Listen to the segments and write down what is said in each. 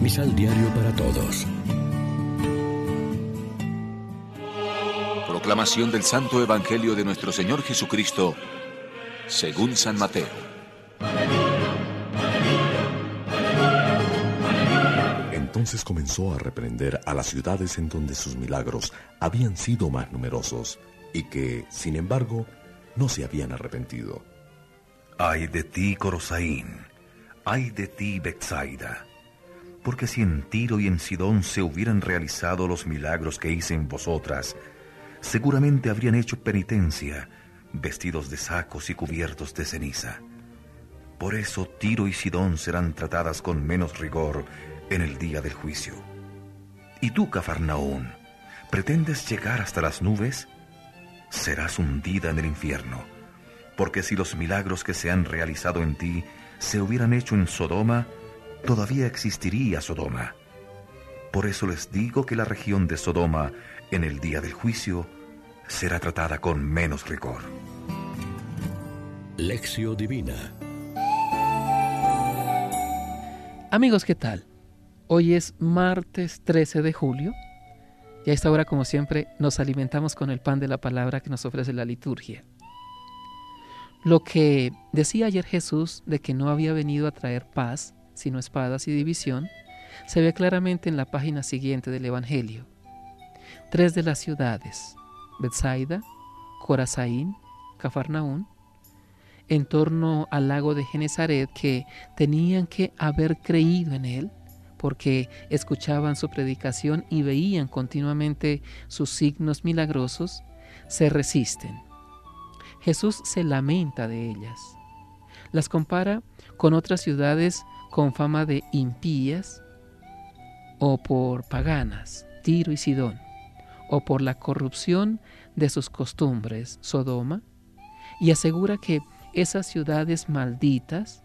Misal Diario para Todos. Proclamación del Santo Evangelio de nuestro Señor Jesucristo, según San Mateo. Entonces comenzó a reprender a las ciudades en donde sus milagros habían sido más numerosos y que, sin embargo, no se habían arrepentido. Ay de ti, Corosaín, ay de ti, Betsaida, porque si en Tiro y en Sidón se hubieran realizado los milagros que hice en vosotras, seguramente habrían hecho penitencia, vestidos de sacos y cubiertos de ceniza. Por eso Tiro y Sidón serán tratadas con menos rigor en el día del juicio. ¿Y tú, Cafarnaún, pretendes llegar hasta las nubes? Serás hundida en el infierno, porque si los milagros que se han realizado en ti se hubieran hecho en Sodoma, todavía existiría Sodoma. Por eso les digo que la región de Sodoma en el día del juicio será tratada con menos rigor. Lección Divina Amigos, ¿qué tal? Hoy es martes 13 de julio y a esta hora, como siempre, nos alimentamos con el pan de la palabra que nos ofrece la liturgia. Lo que decía ayer Jesús de que no había venido a traer paz, sino espadas y división, se ve claramente en la página siguiente del Evangelio. Tres de las ciudades, Bethsaida, Corazaín, Cafarnaún, en torno al lago de Genezaret, que tenían que haber creído en él, porque escuchaban su predicación y veían continuamente sus signos milagrosos, se resisten. Jesús se lamenta de ellas. Las compara con otras ciudades con fama de impías o por paganas, Tiro y Sidón, o por la corrupción de sus costumbres, Sodoma, y asegura que esas ciudades malditas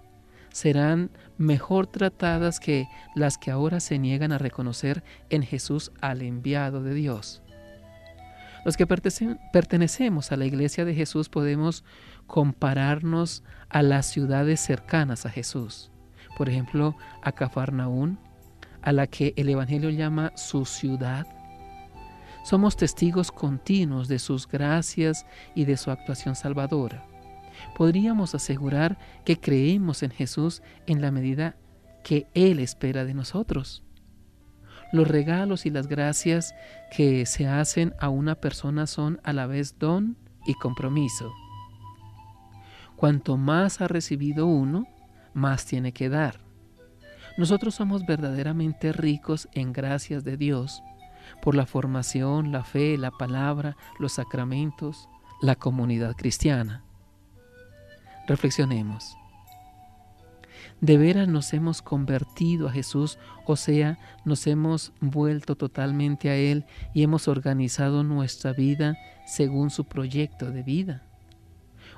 serán mejor tratadas que las que ahora se niegan a reconocer en Jesús al enviado de Dios. Los que pertenecemos a la iglesia de Jesús podemos compararnos a las ciudades cercanas a Jesús. Por ejemplo, a Cafarnaún, a la que el Evangelio llama su ciudad. Somos testigos continuos de sus gracias y de su actuación salvadora podríamos asegurar que creemos en Jesús en la medida que Él espera de nosotros. Los regalos y las gracias que se hacen a una persona son a la vez don y compromiso. Cuanto más ha recibido uno, más tiene que dar. Nosotros somos verdaderamente ricos en gracias de Dios por la formación, la fe, la palabra, los sacramentos, la comunidad cristiana. Reflexionemos. ¿De veras nos hemos convertido a Jesús? O sea, nos hemos vuelto totalmente a Él y hemos organizado nuestra vida según su proyecto de vida.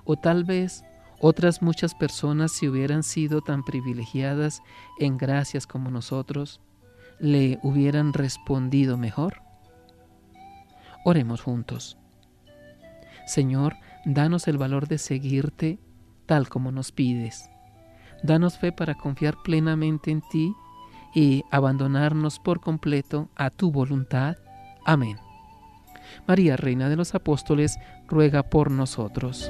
O tal vez otras muchas personas, si hubieran sido tan privilegiadas en gracias como nosotros, le hubieran respondido mejor. Oremos juntos. Señor, danos el valor de seguirte tal como nos pides. Danos fe para confiar plenamente en ti y abandonarnos por completo a tu voluntad. Amén. María, Reina de los Apóstoles, ruega por nosotros.